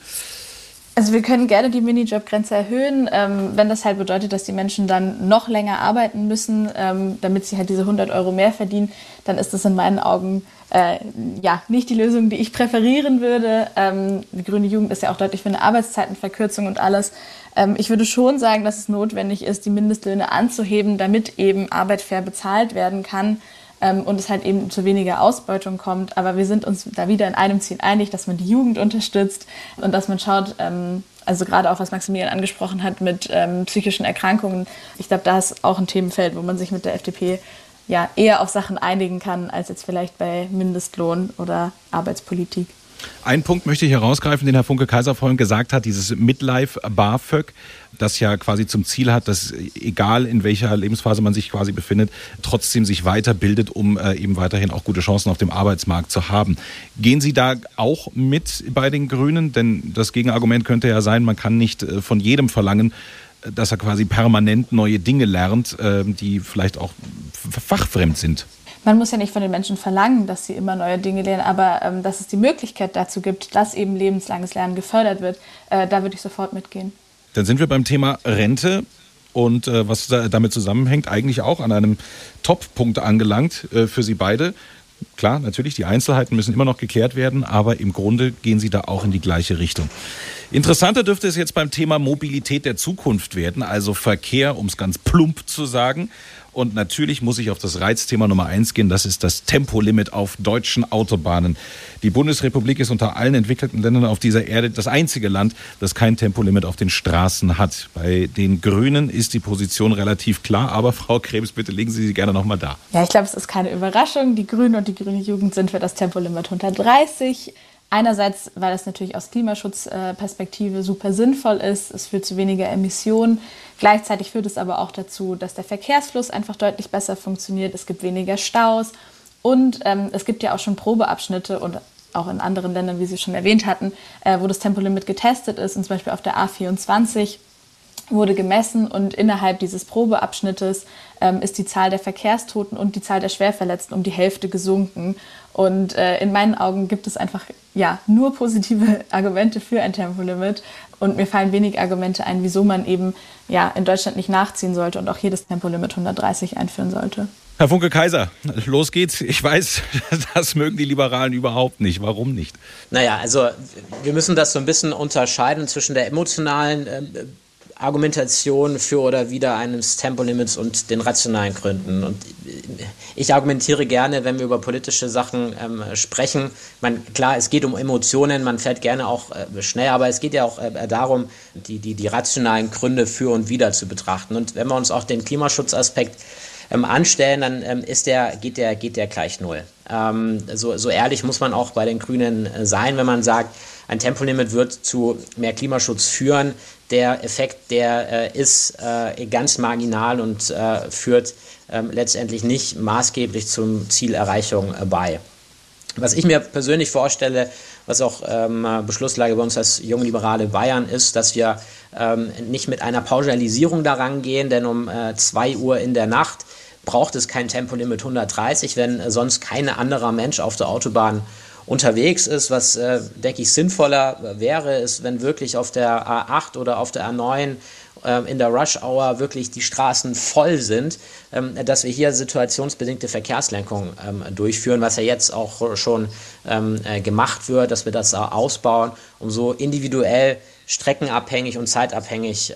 Also wir können gerne die Minijobgrenze erhöhen, ähm, wenn das halt bedeutet, dass die Menschen dann noch länger arbeiten müssen, ähm, damit sie halt diese 100 Euro mehr verdienen, dann ist das in meinen Augen äh, ja nicht die Lösung, die ich präferieren würde. Ähm, die Grüne Jugend ist ja auch deutlich für eine Arbeitszeitenverkürzung und alles. Ähm, ich würde schon sagen, dass es notwendig ist, die Mindestlöhne anzuheben, damit eben Arbeit fair bezahlt werden kann ähm, und es halt eben zu weniger Ausbeutung kommt. Aber wir sind uns da wieder in einem Ziel einig, dass man die Jugend unterstützt und dass man schaut, ähm, also gerade auch was Maximilian angesprochen hat mit ähm, psychischen Erkrankungen. Ich glaube, da ist auch ein Themenfeld, wo man sich mit der FDP ja eher auf Sachen einigen kann, als jetzt vielleicht bei Mindestlohn oder Arbeitspolitik. Ein Punkt möchte ich herausgreifen, den Herr Funke Kaiser vorhin gesagt hat, dieses Midlife BAföG, das ja quasi zum Ziel hat, dass egal in welcher Lebensphase man sich quasi befindet, trotzdem sich weiterbildet, um äh, eben weiterhin auch gute Chancen auf dem Arbeitsmarkt zu haben. Gehen Sie da auch mit bei den Grünen? Denn das Gegenargument könnte ja sein, man kann nicht äh, von jedem verlangen, dass er quasi permanent neue Dinge lernt, äh, die vielleicht auch fachfremd sind man muss ja nicht von den Menschen verlangen, dass sie immer neue Dinge lernen, aber ähm, dass es die Möglichkeit dazu gibt, dass eben lebenslanges Lernen gefördert wird, äh, da würde ich sofort mitgehen. Dann sind wir beim Thema Rente und äh, was da, damit zusammenhängt, eigentlich auch an einem Top-Punkt angelangt äh, für Sie beide. Klar, natürlich, die Einzelheiten müssen immer noch geklärt werden, aber im Grunde gehen Sie da auch in die gleiche Richtung. Interessanter dürfte es jetzt beim Thema Mobilität der Zukunft werden, also Verkehr, um es ganz plump zu sagen. Und natürlich muss ich auf das Reizthema Nummer eins gehen. Das ist das Tempolimit auf deutschen Autobahnen. Die Bundesrepublik ist unter allen entwickelten Ländern auf dieser Erde das einzige Land, das kein Tempolimit auf den Straßen hat. Bei den Grünen ist die Position relativ klar. Aber Frau Krebs, bitte legen Sie sie gerne nochmal da. Ja, ich glaube, es ist keine Überraschung. Die Grünen und die grüne Jugend sind für das Tempolimit 130. Einerseits, weil es natürlich aus Klimaschutzperspektive super sinnvoll ist, es führt zu weniger Emissionen. Gleichzeitig führt es aber auch dazu, dass der Verkehrsfluss einfach deutlich besser funktioniert. Es gibt weniger Staus und ähm, es gibt ja auch schon Probeabschnitte und auch in anderen Ländern, wie Sie schon erwähnt hatten, äh, wo das Tempolimit getestet ist. Und zum Beispiel auf der A24 wurde gemessen und innerhalb dieses Probeabschnittes ähm, ist die Zahl der Verkehrstoten und die Zahl der Schwerverletzten um die Hälfte gesunken. Und äh, in meinen Augen gibt es einfach ja nur positive Argumente für ein Tempolimit. Und mir fallen wenig Argumente ein, wieso man eben ja in Deutschland nicht nachziehen sollte und auch jedes Tempolimit 130 einführen sollte. Herr Funke Kaiser, los geht's. Ich weiß, das mögen die Liberalen überhaupt nicht. Warum nicht? Naja, also wir müssen das so ein bisschen unterscheiden zwischen der emotionalen äh, Argumentation für oder wider eines Tempolimits und den rationalen Gründen. Und ich argumentiere gerne, wenn wir über politische Sachen ähm, sprechen. Man, klar, es geht um Emotionen, man fährt gerne auch äh, schnell, aber es geht ja auch äh, darum, die, die, die rationalen Gründe für und wider zu betrachten. Und wenn wir uns auch den Klimaschutzaspekt ähm, anstellen, dann ähm, ist der, geht, der, geht der gleich null. Ähm, so, so ehrlich muss man auch bei den Grünen äh, sein, wenn man sagt, ein Tempolimit wird zu mehr Klimaschutz führen. Der Effekt, der äh, ist äh, ganz marginal und äh, führt ähm, letztendlich nicht maßgeblich zum Zielerreichung äh, bei. Was ich mir persönlich vorstelle, was auch ähm, Beschlusslage bei uns als Jungliberale Bayern ist, dass wir ähm, nicht mit einer Pauschalisierung daran gehen, denn um 2 äh, Uhr in der Nacht braucht es kein Tempolimit 130, wenn äh, sonst kein anderer Mensch auf der Autobahn unterwegs ist. Was, äh, denke ich, sinnvoller wäre, ist, wenn wirklich auf der A8 oder auf der A9 ähm, in der Rush Hour wirklich die Straßen voll sind, ähm, dass wir hier situationsbedingte Verkehrslenkung ähm, durchführen, was ja jetzt auch schon äh, gemacht wird, dass wir das ausbauen, um so individuell streckenabhängig und zeitabhängig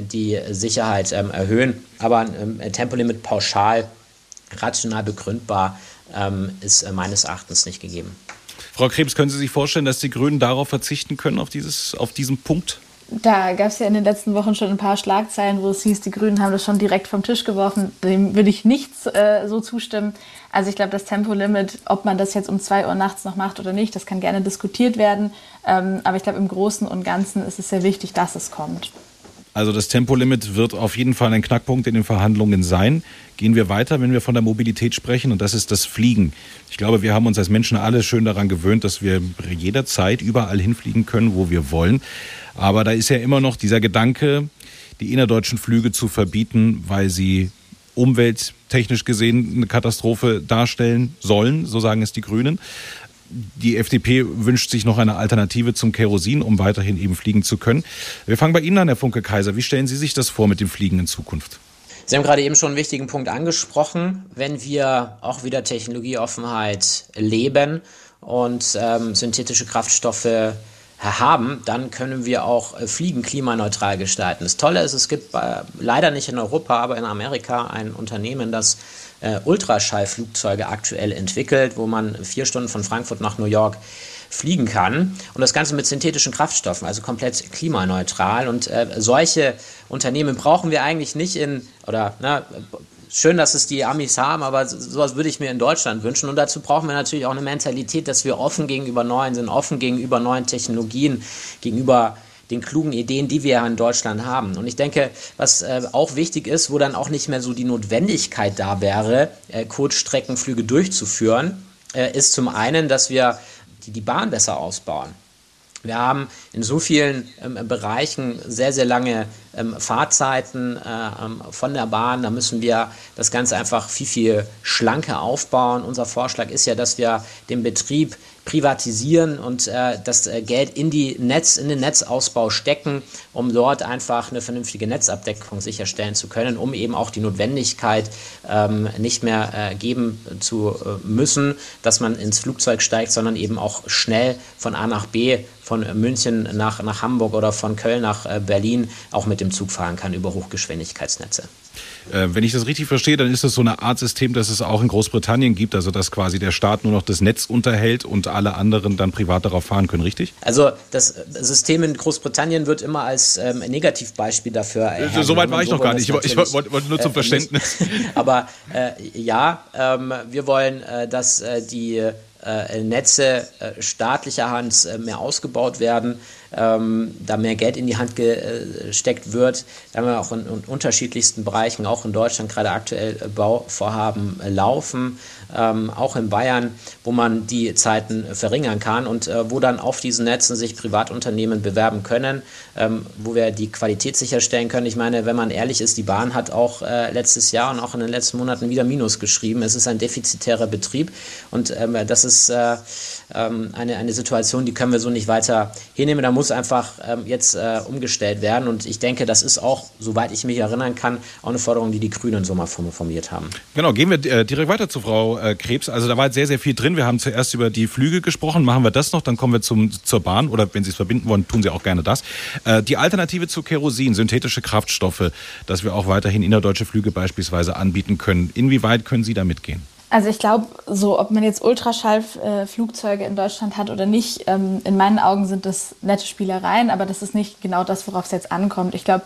die Sicherheit erhöhen. Aber ein Tempolimit pauschal, rational begründbar, ist äh, meines Erachtens nicht gegeben. Frau Krebs, können Sie sich vorstellen, dass die Grünen darauf verzichten können, auf, dieses, auf diesen Punkt? Da gab es ja in den letzten Wochen schon ein paar Schlagzeilen, wo es hieß, die Grünen haben das schon direkt vom Tisch geworfen. Dem würde ich nicht äh, so zustimmen. Also ich glaube, das Tempolimit, ob man das jetzt um zwei Uhr nachts noch macht oder nicht, das kann gerne diskutiert werden. Ähm, aber ich glaube, im Großen und Ganzen ist es sehr wichtig, dass es kommt. Also das Tempolimit wird auf jeden Fall ein Knackpunkt in den Verhandlungen sein. Gehen wir weiter, wenn wir von der Mobilität sprechen, und das ist das Fliegen. Ich glaube, wir haben uns als Menschen alle schön daran gewöhnt, dass wir jederzeit überall hinfliegen können, wo wir wollen. Aber da ist ja immer noch dieser Gedanke, die innerdeutschen Flüge zu verbieten, weil sie umwelttechnisch gesehen eine Katastrophe darstellen sollen, so sagen es die Grünen die FDP wünscht sich noch eine Alternative zum Kerosin, um weiterhin eben fliegen zu können. Wir fangen bei Ihnen an, Herr Funke Kaiser. Wie stellen Sie sich das vor mit dem Fliegen in Zukunft? Sie haben gerade eben schon einen wichtigen Punkt angesprochen. Wenn wir auch wieder Technologieoffenheit leben und ähm, synthetische Kraftstoffe haben, dann können wir auch äh, Fliegen klimaneutral gestalten. Das Tolle ist, es gibt äh, leider nicht in Europa, aber in Amerika ein Unternehmen, das äh, Ultraschallflugzeuge aktuell entwickelt, wo man vier Stunden von Frankfurt nach New York fliegen kann. Und das Ganze mit synthetischen Kraftstoffen, also komplett klimaneutral. Und äh, solche Unternehmen brauchen wir eigentlich nicht in, oder na, schön, dass es die Amis haben, aber sowas würde ich mir in Deutschland wünschen. Und dazu brauchen wir natürlich auch eine Mentalität, dass wir offen gegenüber neuen sind, offen gegenüber neuen Technologien, gegenüber den klugen Ideen, die wir ja in Deutschland haben. Und ich denke, was äh, auch wichtig ist, wo dann auch nicht mehr so die Notwendigkeit da wäre, äh, Kurzstreckenflüge durchzuführen, äh, ist zum einen, dass wir die, die Bahn besser ausbauen. Wir haben in so vielen ähm, Bereichen sehr, sehr lange ähm, Fahrzeiten äh, ähm, von der Bahn. Da müssen wir das Ganze einfach viel, viel schlanker aufbauen. Unser Vorschlag ist ja, dass wir den Betrieb privatisieren und äh, das äh, Geld in, die Netz, in den Netzausbau stecken, um dort einfach eine vernünftige Netzabdeckung sicherstellen zu können, um eben auch die Notwendigkeit ähm, nicht mehr äh, geben zu äh, müssen, dass man ins Flugzeug steigt, sondern eben auch schnell von A nach B, von München nach, nach Hamburg oder von Köln nach äh, Berlin auch mit dem Zug fahren kann über Hochgeschwindigkeitsnetze. Äh, wenn ich das richtig verstehe, dann ist das so eine Art System, das es auch in Großbritannien gibt, also dass quasi der Staat nur noch das Netz unterhält und alle anderen dann privat darauf fahren können, richtig? Also das System in Großbritannien wird immer als ähm, Negativbeispiel dafür. Äh, so weit war ich noch gar nicht. Ich, ich wollte, wollte nur zum äh, Verständnis. aber äh, ja, ähm, wir wollen, äh, dass äh, die äh, Netze äh, staatlicher Hand mehr ausgebaut werden, ähm, da mehr Geld in die Hand gesteckt wird. Da haben wir auch in, in unterschiedlichsten Bereichen, auch in Deutschland gerade aktuell Bauvorhaben laufen, ähm, auch in Bayern, wo man die Zeiten verringern kann und äh, wo dann auf diesen Netzen sich Privatunternehmen bewerben können, ähm, wo wir die Qualität sicherstellen können. Ich meine, wenn man ehrlich ist, die Bahn hat auch äh, letztes Jahr und auch in den letzten Monaten wieder Minus geschrieben. Es ist ein defizitärer Betrieb und ähm, das ist äh, ähm, eine, eine Situation, die können wir so nicht weiter hinnehmen. Da muss einfach ähm, jetzt äh, umgestellt werden. Und ich denke, das ist auch, soweit ich mich erinnern kann, auch eine Forderung, die die Grünen so mal formuliert haben. Genau, gehen wir äh, direkt weiter zu Frau äh, Krebs. Also da war sehr, sehr viel drin. Wir haben zuerst über die Flüge gesprochen. Machen wir das noch, dann kommen wir zum, zur Bahn. Oder wenn Sie es verbinden wollen, tun Sie auch gerne das. Äh, die Alternative zu Kerosin, synthetische Kraftstoffe, dass wir auch weiterhin innerdeutsche Flüge beispielsweise anbieten können. Inwieweit können Sie da mitgehen? Also ich glaube, so ob man jetzt Ultraschallflugzeuge in Deutschland hat oder nicht, ähm, in meinen Augen sind das nette Spielereien, aber das ist nicht genau das, worauf es jetzt ankommt. Ich glaube,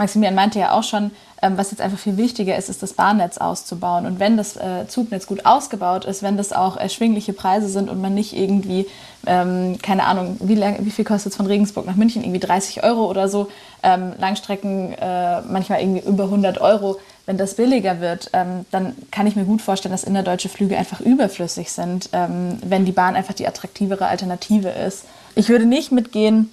Maximilian meinte ja auch schon, ähm, was jetzt einfach viel wichtiger ist, ist das Bahnnetz auszubauen. Und wenn das äh, Zugnetz gut ausgebaut ist, wenn das auch erschwingliche Preise sind und man nicht irgendwie, ähm, keine Ahnung, wie, lang, wie viel kostet es von Regensburg nach München? Irgendwie 30 Euro oder so. Ähm, Langstrecken äh, manchmal irgendwie über 100 Euro wenn das billiger wird, ähm, dann kann ich mir gut vorstellen, dass innerdeutsche Flüge einfach überflüssig sind, ähm, wenn die Bahn einfach die attraktivere Alternative ist. Ich würde nicht mitgehen,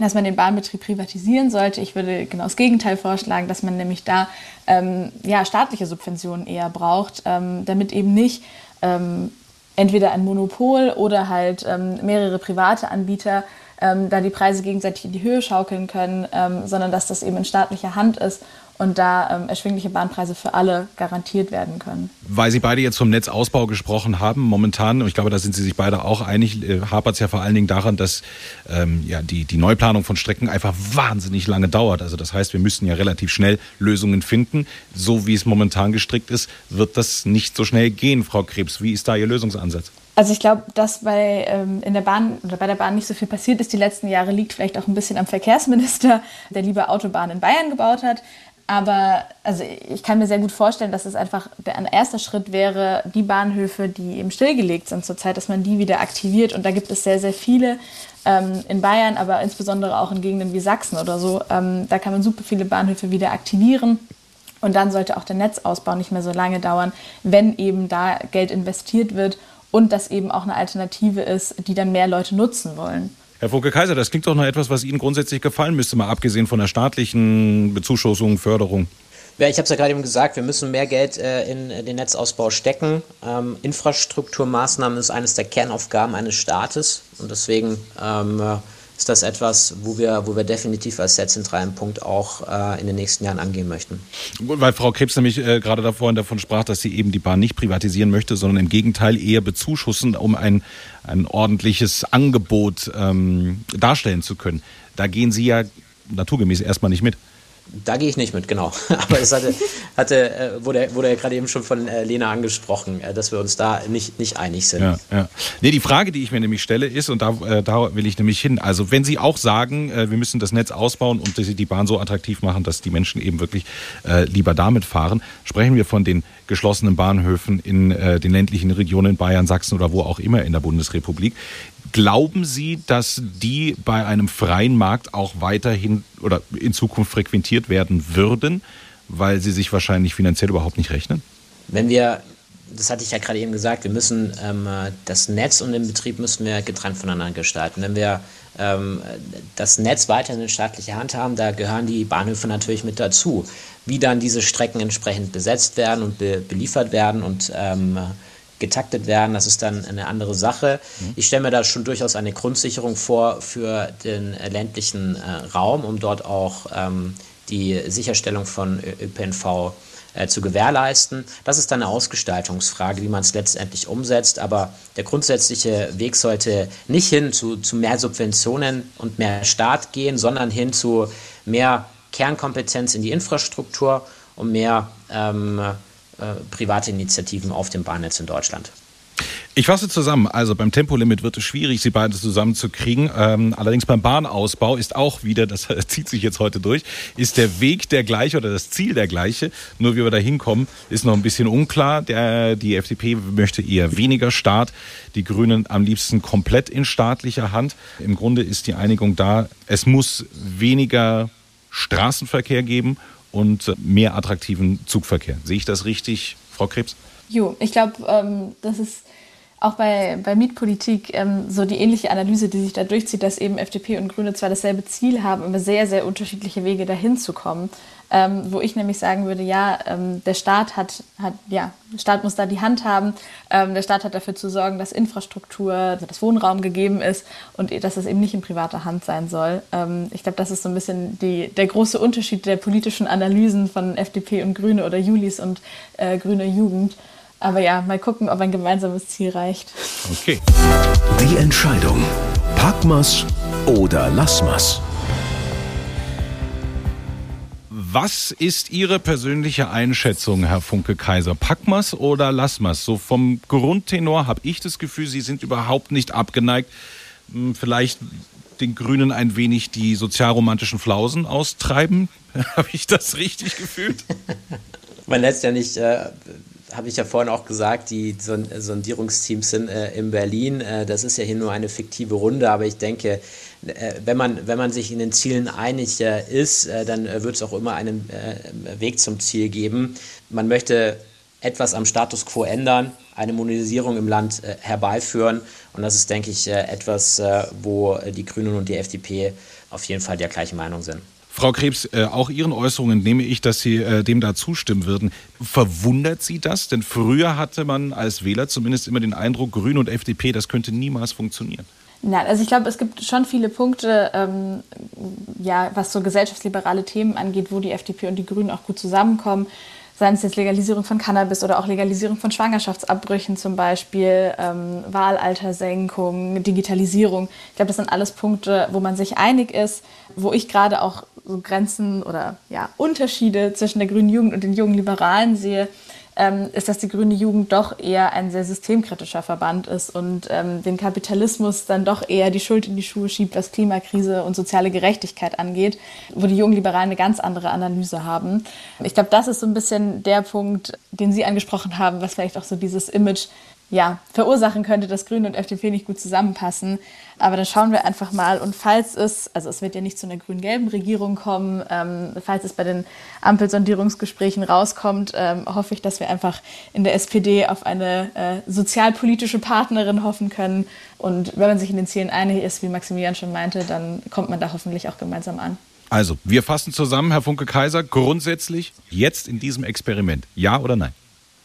dass man den Bahnbetrieb privatisieren sollte. Ich würde genau das Gegenteil vorschlagen, dass man nämlich da ähm, ja, staatliche Subventionen eher braucht, ähm, damit eben nicht ähm, entweder ein Monopol oder halt ähm, mehrere private Anbieter da die Preise gegenseitig in die Höhe schaukeln können, sondern dass das eben in staatlicher Hand ist und da ähm, erschwingliche Bahnpreise für alle garantiert werden können. Weil Sie beide jetzt vom Netzausbau gesprochen haben, momentan, und ich glaube, da sind Sie sich beide auch einig, äh, hapert es ja vor allen Dingen daran, dass ähm, ja, die, die Neuplanung von Strecken einfach wahnsinnig lange dauert. Also das heißt, wir müssen ja relativ schnell Lösungen finden. So wie es momentan gestrickt ist, wird das nicht so schnell gehen, Frau Krebs. Wie ist da Ihr Lösungsansatz? Also ich glaube, dass bei, ähm, in der Bahn oder bei der Bahn nicht so viel passiert ist die letzten Jahre, liegt vielleicht auch ein bisschen am Verkehrsminister, der lieber Autobahnen in Bayern gebaut hat. Aber also ich kann mir sehr gut vorstellen, dass es einfach ein erster Schritt wäre, die Bahnhöfe, die eben stillgelegt sind zurzeit, dass man die wieder aktiviert. Und da gibt es sehr, sehr viele ähm, in Bayern, aber insbesondere auch in Gegenden wie Sachsen oder so. Ähm, da kann man super viele Bahnhöfe wieder aktivieren. Und dann sollte auch der Netzausbau nicht mehr so lange dauern, wenn eben da Geld investiert wird und das eben auch eine Alternative ist, die dann mehr Leute nutzen wollen. Herr Funke-Kaiser, das klingt doch noch etwas, was Ihnen grundsätzlich gefallen müsste, mal abgesehen von der staatlichen Bezuschussung, Förderung. Ja, ich habe es ja gerade eben gesagt, wir müssen mehr Geld äh, in den Netzausbau stecken. Ähm, Infrastrukturmaßnahmen ist eines der Kernaufgaben eines Staates und deswegen ähm, ist das etwas, wo wir, wo wir definitiv als sehr zentralen Punkt auch äh, in den nächsten Jahren angehen möchten. Weil Frau Krebs nämlich äh, gerade davor davon sprach, dass sie eben die Bahn nicht privatisieren möchte, sondern im Gegenteil eher bezuschussen, um ein, ein ordentliches Angebot ähm, darstellen zu können. Da gehen Sie ja naturgemäß erstmal nicht mit. Da gehe ich nicht mit, genau. Aber es hatte, hatte äh, wurde, wurde ja gerade eben schon von äh, Lena angesprochen, äh, dass wir uns da nicht, nicht einig sind. Ja, ja. Nee, die Frage, die ich mir nämlich stelle, ist, und da, äh, da will ich nämlich hin, also wenn Sie auch sagen, äh, wir müssen das Netz ausbauen und die Bahn so attraktiv machen, dass die Menschen eben wirklich äh, lieber damit fahren, sprechen wir von den geschlossenen Bahnhöfen in den ländlichen Regionen Bayern, Sachsen oder wo auch immer in der Bundesrepublik. Glauben Sie, dass die bei einem freien Markt auch weiterhin oder in Zukunft frequentiert werden würden, weil sie sich wahrscheinlich finanziell überhaupt nicht rechnen? Wenn wir, das hatte ich ja gerade eben gesagt, wir müssen ähm, das Netz und den Betrieb müssen wir getrennt voneinander gestalten. Wenn wir ähm, das Netz weiterhin in staatlicher Hand haben, da gehören die Bahnhöfe natürlich mit dazu. Wie dann diese Strecken entsprechend besetzt werden und be beliefert werden und ähm, getaktet werden. Das ist dann eine andere Sache. Mhm. Ich stelle mir da schon durchaus eine Grundsicherung vor für den ländlichen äh, Raum, um dort auch ähm, die Sicherstellung von ÖPNV äh, zu gewährleisten. Das ist dann eine Ausgestaltungsfrage, wie man es letztendlich umsetzt. Aber der grundsätzliche Weg sollte nicht hin zu, zu mehr Subventionen und mehr Staat gehen, sondern hin zu mehr Kernkompetenz in die Infrastruktur und mehr ähm, äh, private Initiativen auf dem Bahnnetz in Deutschland. Ich fasse zusammen. Also beim Tempolimit wird es schwierig, sie beide zusammenzukriegen. Ähm, allerdings beim Bahnausbau ist auch wieder, das zieht sich jetzt heute durch, ist der Weg der gleiche oder das Ziel der gleiche. Nur wie wir da hinkommen, ist noch ein bisschen unklar. Der, die FDP möchte eher weniger Staat, die Grünen am liebsten komplett in staatlicher Hand. Im Grunde ist die Einigung da, es muss weniger Straßenverkehr geben und mehr attraktiven Zugverkehr. Sehe ich das richtig, Frau Krebs? Jo, ich glaube, ähm, das ist auch bei, bei Mietpolitik ähm, so die ähnliche Analyse, die sich da durchzieht, dass eben FDP und Grüne zwar dasselbe Ziel haben, aber sehr, sehr unterschiedliche Wege dahin zu kommen. Ähm, wo ich nämlich sagen würde, ja, ähm, der Staat hat, hat, ja, der Staat muss da die Hand haben. Ähm, der Staat hat dafür zu sorgen, dass Infrastruktur, also das Wohnraum gegeben ist und dass es eben nicht in privater Hand sein soll. Ähm, ich glaube, das ist so ein bisschen die, der große Unterschied der politischen Analysen von FDP und Grüne oder Julis und äh, Grüne Jugend. Aber ja, mal gucken, ob ein gemeinsames Ziel reicht. Okay. Die Entscheidung. Packmas oder Lassmas? Was ist Ihre persönliche Einschätzung, Herr Funke Kaiser? Packmas oder Lassmas? So vom Grundtenor habe ich das Gefühl, Sie sind überhaupt nicht abgeneigt, hm, vielleicht den Grünen ein wenig die sozialromantischen Flausen austreiben. habe ich das richtig gefühlt? Man lässt ja nicht äh, habe ich ja vorhin auch gesagt, die Sondierungsteams sind äh, in Berlin. Äh, das ist ja hier nur eine fiktive Runde, aber ich denke, wenn, man, wenn man sich in den Zielen einig äh, ist, äh, dann äh, wird es auch immer einen Weg zum Ziel geben. Man möchte etwas am Status quo ändern, eine Monetisierung im Land herbeiführen und das ist, denke ich, etwas, wo die Grünen und die FDP auf jeden Fall der gleichen Meinung sind. Frau Krebs, äh, auch Ihren Äußerungen nehme ich, dass Sie äh, dem da zustimmen würden. Verwundert Sie das? Denn früher hatte man als Wähler zumindest immer den Eindruck, Grün und FDP, das könnte niemals funktionieren. Nein, also ich glaube, es gibt schon viele Punkte, ähm, ja, was so gesellschaftsliberale Themen angeht, wo die FDP und die Grünen auch gut zusammenkommen seien es jetzt Legalisierung von Cannabis oder auch Legalisierung von Schwangerschaftsabbrüchen zum Beispiel, ähm, Wahlaltersenkung, Digitalisierung. Ich glaube, das sind alles Punkte, wo man sich einig ist, wo ich gerade auch so Grenzen oder ja, Unterschiede zwischen der grünen Jugend und den jungen Liberalen sehe, ähm, ist, dass die grüne Jugend doch eher ein sehr systemkritischer Verband ist und ähm, den Kapitalismus dann doch eher die Schuld in die Schuhe schiebt, was Klimakrise und soziale Gerechtigkeit angeht, wo die jungen Liberalen eine ganz andere Analyse haben. Ich glaube, das ist so ein bisschen der Punkt, den Sie angesprochen haben, was vielleicht auch so dieses Image ja, verursachen könnte, dass Grüne und FDP nicht gut zusammenpassen. Aber dann schauen wir einfach mal. Und falls es, also es wird ja nicht zu einer grün-gelben Regierung kommen, ähm, falls es bei den Ampelsondierungsgesprächen rauskommt, ähm, hoffe ich, dass wir einfach in der SPD auf eine äh, sozialpolitische Partnerin hoffen können. Und wenn man sich in den Zielen einig ist, wie Maximilian schon meinte, dann kommt man da hoffentlich auch gemeinsam an. Also, wir fassen zusammen, Herr Funke Kaiser, grundsätzlich jetzt in diesem Experiment. Ja oder nein?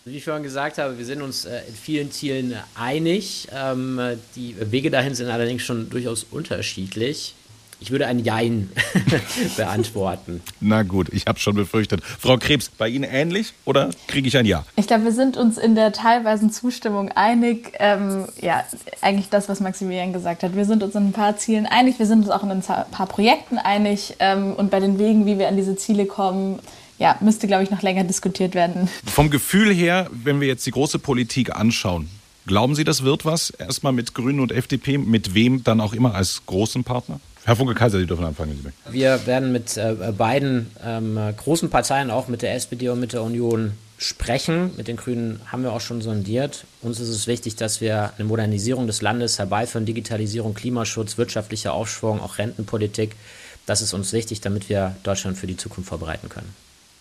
Wie ich vorhin gesagt habe, wir sind uns äh, in vielen Zielen einig. Ähm, die Wege dahin sind allerdings schon durchaus unterschiedlich. Ich würde ein Jein beantworten. Na gut, ich habe schon befürchtet. Frau Krebs, bei Ihnen ähnlich oder kriege ich ein Ja? Ich glaube, wir sind uns in der teilweisen Zustimmung einig. Ähm, ja, eigentlich das, was Maximilian gesagt hat. Wir sind uns in ein paar Zielen einig, wir sind uns auch in ein paar Projekten einig ähm, und bei den Wegen, wie wir an diese Ziele kommen, ja, müsste, glaube ich, noch länger diskutiert werden. Vom Gefühl her, wenn wir jetzt die große Politik anschauen, glauben Sie, das wird was? Erstmal mit Grünen und FDP, mit wem dann auch immer als großen Partner? Herr Funke-Kaiser, Sie dürfen anfangen. Wir werden mit äh, beiden ähm, großen Parteien, auch mit der SPD und mit der Union, sprechen. Mit den Grünen haben wir auch schon sondiert. Uns ist es wichtig, dass wir eine Modernisierung des Landes herbeiführen, Digitalisierung, Klimaschutz, wirtschaftlicher Aufschwung, auch Rentenpolitik. Das ist uns wichtig, damit wir Deutschland für die Zukunft vorbereiten können.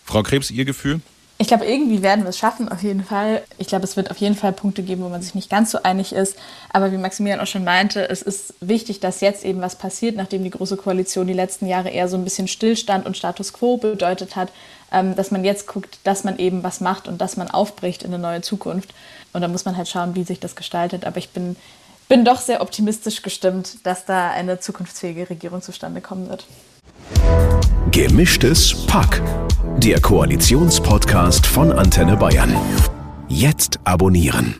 Frau Krebs, Ihr Gefühl? Ich glaube, irgendwie werden wir es schaffen, auf jeden Fall. Ich glaube, es wird auf jeden Fall Punkte geben, wo man sich nicht ganz so einig ist. Aber wie Maximilian auch schon meinte, es ist wichtig, dass jetzt eben was passiert, nachdem die Große Koalition die letzten Jahre eher so ein bisschen Stillstand und Status quo bedeutet hat, ähm, dass man jetzt guckt, dass man eben was macht und dass man aufbricht in eine neue Zukunft. Und da muss man halt schauen, wie sich das gestaltet. Aber ich bin, bin doch sehr optimistisch gestimmt, dass da eine zukunftsfähige Regierung zustande kommen wird. Gemischtes Pack. Der Koalitionspodcast von Antenne Bayern. Jetzt abonnieren.